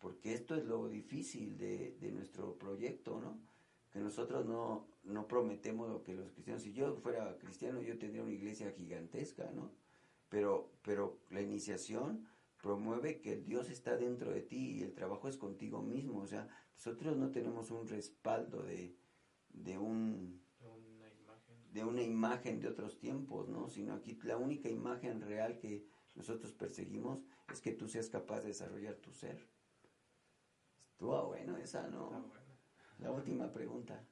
porque esto es lo difícil de, de nuestro proyecto, ¿no? Que nosotros no, no prometemos lo que los cristianos, si yo fuera cristiano yo tendría una iglesia gigantesca, ¿no? Pero, pero la iniciación promueve que Dios está dentro de ti y el trabajo es contigo mismo, o sea, nosotros no tenemos un respaldo de, de un de una imagen de otros tiempos, ¿no? Sino aquí la única imagen real que nosotros perseguimos es que tú seas capaz de desarrollar tu ser. Estuvo bueno esa, ¿no? La última pregunta.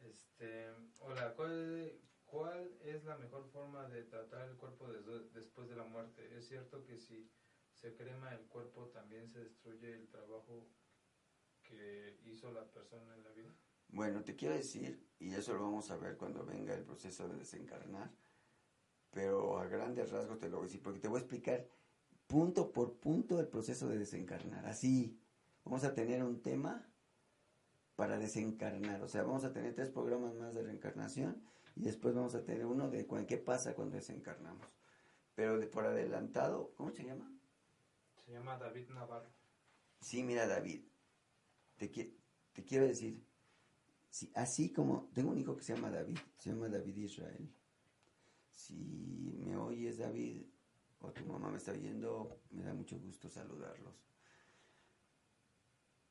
Este, hola, ¿cuál, ¿cuál es la mejor forma de tratar el cuerpo después de la muerte? ¿Es cierto que si se crema el cuerpo también se destruye el trabajo que hizo la persona en la vida? Bueno, te quiero decir, y eso lo vamos a ver cuando venga el proceso de desencarnar, pero a grandes rasgos te lo voy a decir, porque te voy a explicar punto por punto el proceso de desencarnar. Así, vamos a tener un tema para desencarnar, o sea, vamos a tener tres programas más de reencarnación y después vamos a tener uno de qué pasa cuando desencarnamos. Pero de por adelantado, ¿cómo se llama? Se llama David Navarro. Sí, mira David, te, te quiero decir, así como tengo un hijo que se llama David, se llama David Israel. Si me oyes David o tu mamá me está oyendo, me da mucho gusto saludarlos.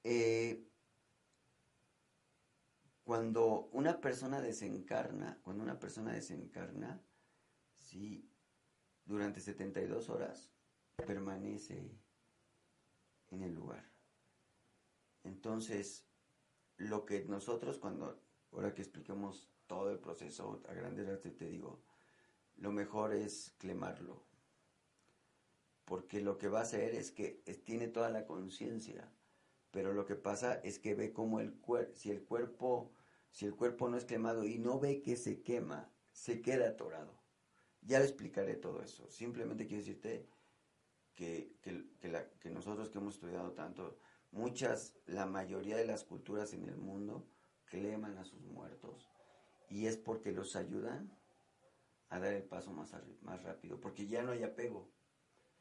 Eh, cuando una persona desencarna, cuando una persona desencarna, sí, durante 72 horas permanece en el lugar. Entonces, lo que nosotros cuando, ahora que expliquemos todo el proceso a grandes rasgos, te digo, lo mejor es clemarlo. Porque lo que va a hacer es que tiene toda la conciencia, pero lo que pasa es que ve como el cuerpo, si el cuerpo, si el cuerpo no es quemado y no ve que se quema, se queda atorado. Ya le explicaré todo eso. Simplemente quiero decirte que, que nosotros que hemos estudiado tanto, Muchas, la mayoría de las culturas en el mundo cleman a sus muertos y es porque los ayudan a dar el paso más, más rápido, porque ya no hay apego.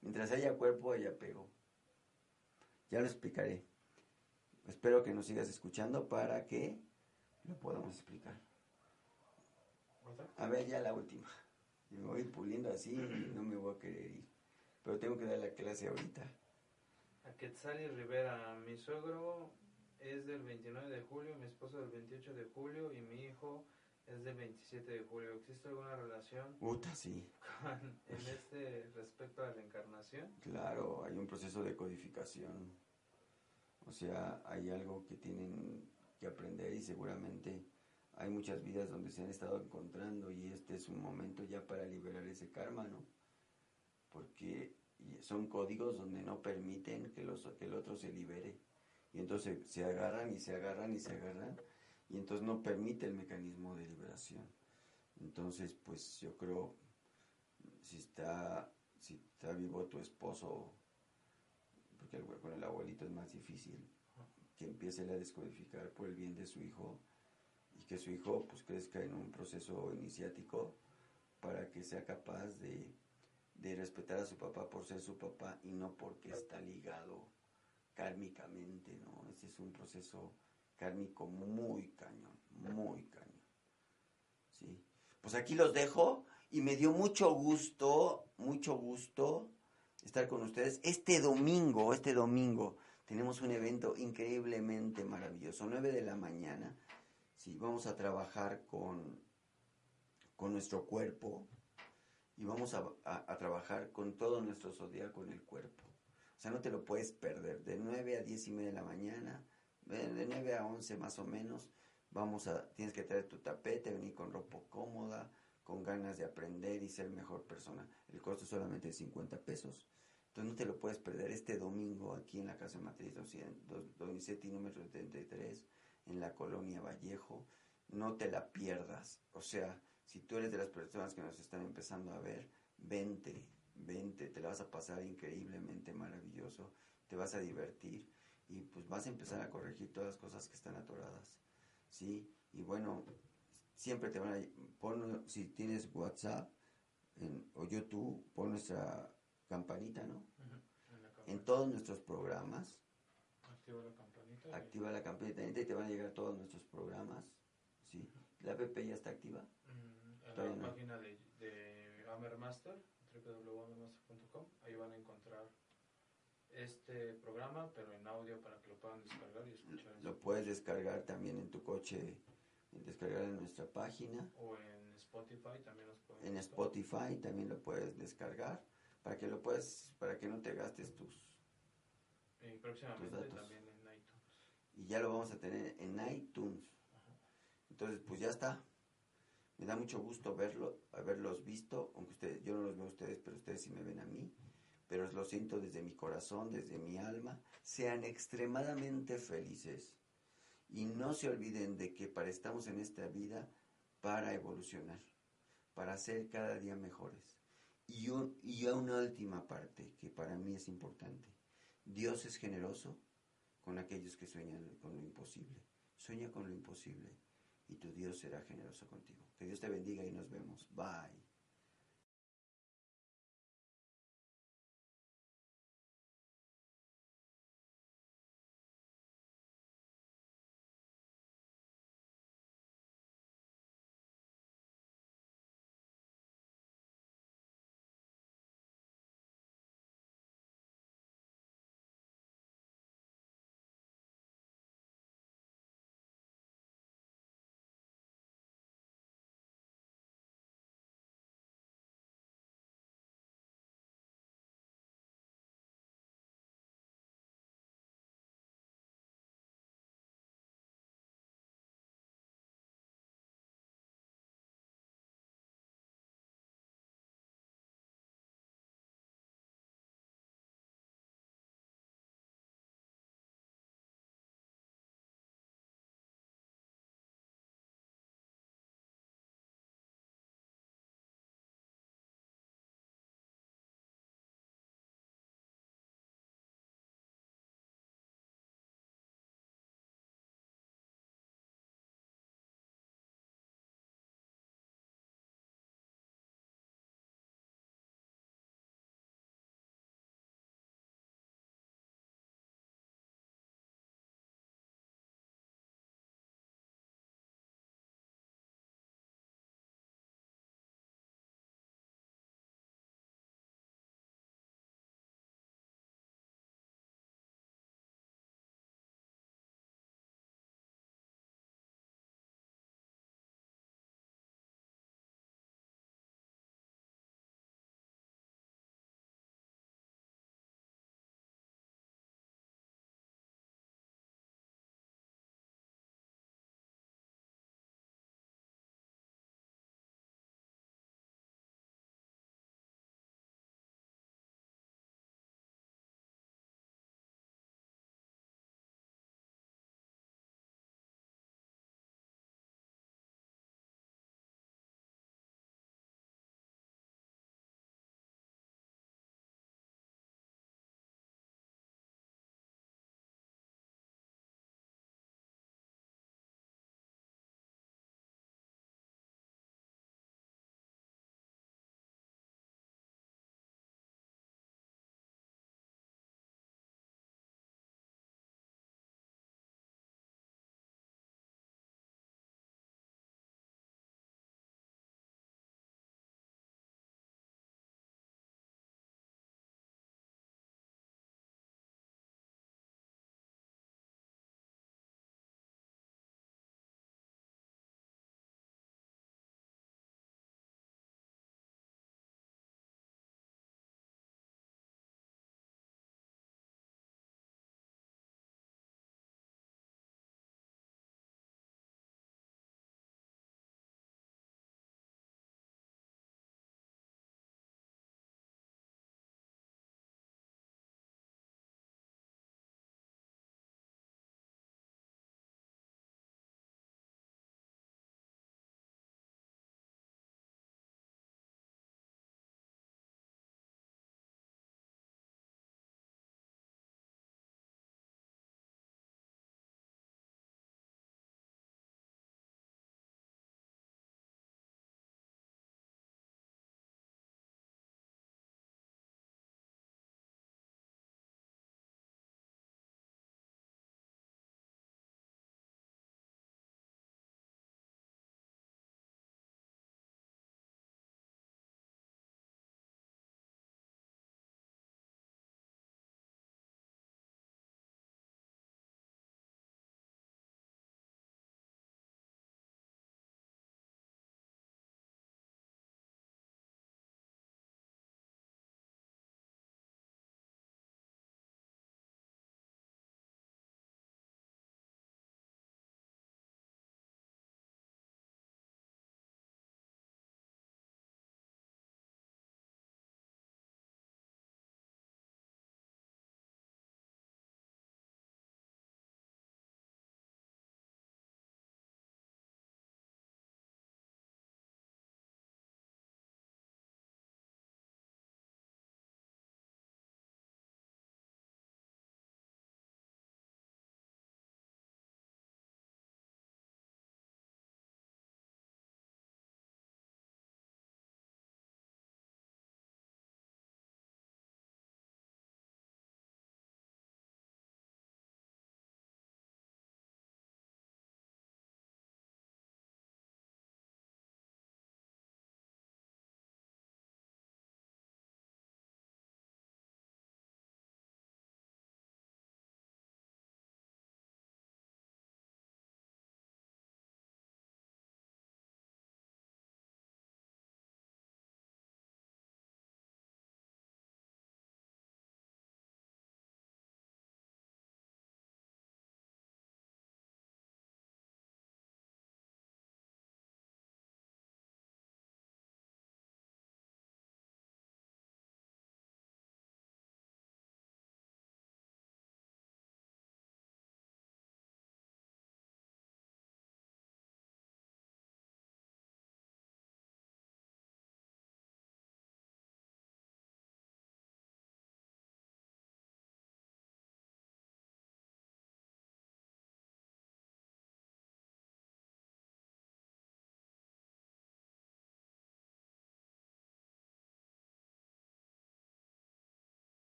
Mientras haya cuerpo, hay apego. Ya lo explicaré. Espero que nos sigas escuchando para que lo podamos explicar. A ver, ya la última. me voy puliendo así y no me voy a querer ir. Pero tengo que dar la clase ahorita. A Quetzali Rivera, mi suegro es del 29 de julio, mi esposo del 28 de julio y mi hijo es del 27 de julio. ¿Existe alguna relación Uta, sí. en este respecto a la encarnación? Claro, hay un proceso de codificación. O sea, hay algo que tienen que aprender y seguramente hay muchas vidas donde se han estado encontrando y este es un momento ya para liberar ese karma, ¿no? Porque son códigos donde no permiten que, los, que el otro se libere. Y entonces se agarran y se agarran y se agarran y entonces no permite el mecanismo de liberación. Entonces, pues yo creo, si está, si está vivo tu esposo, porque con el abuelito es más difícil, que empiece a descodificar por el bien de su hijo y que su hijo pues crezca en un proceso iniciático para que sea capaz de de respetar a su papá por ser su papá y no porque está ligado kármicamente, ¿no? Ese es un proceso kármico muy cañón, muy cañón. ¿Sí? Pues aquí los dejo y me dio mucho gusto, mucho gusto estar con ustedes. Este domingo, este domingo, tenemos un evento increíblemente maravilloso, 9 de la mañana. Sí, vamos a trabajar con, con nuestro cuerpo, y vamos a, trabajar con todo nuestro zodiaco en el cuerpo. O sea, no te lo puedes perder. De 9 a 10 y media de la mañana, de 9 a 11 más o menos, vamos a, tienes que traer tu tapete, venir con ropa cómoda, con ganas de aprender y ser mejor persona. El costo es solamente de 50 pesos. Entonces no te lo puedes perder este domingo aquí en la Casa Matriz 207 número 73 en la colonia Vallejo. No te la pierdas. O sea, si tú eres de las personas que nos están empezando a ver, vente, vente, te la vas a pasar increíblemente maravilloso, te vas a divertir y pues vas a empezar a corregir todas las cosas que están atoradas, ¿sí? Y bueno, siempre te van a, pon, si tienes WhatsApp o YouTube, pon nuestra campanita, ¿no? en, todos nuestros programas. Activa la campanita. Activa la campanita y te van a llegar todos nuestros programas, ¿sí? ¿La app ya está activa? en la página de, de Amermaster, www.amermaster.com. Ahí van a encontrar este programa, pero en audio para que lo puedan descargar y escuchar. Lo puedes descargar también en tu coche, descargar en nuestra página. O en Spotify también los puedes En Spotify también lo puedes descargar para que lo puedes, para que no te gastes tus. Y próximamente también en iTunes. Y ya lo vamos a tener en iTunes. Entonces, pues ya está. Me da mucho gusto verlo, haberlos visto, aunque ustedes, yo no los veo a ustedes, pero ustedes sí me ven a mí. Pero lo siento desde mi corazón, desde mi alma. Sean extremadamente felices. Y no se olviden de que para estamos en esta vida para evolucionar, para ser cada día mejores. Y, un, y una última parte que para mí es importante. Dios es generoso con aquellos que sueñan con lo imposible. Sueña con lo imposible y tu Dios será generoso contigo. Que Dios te bendiga y nos vemos. Bye.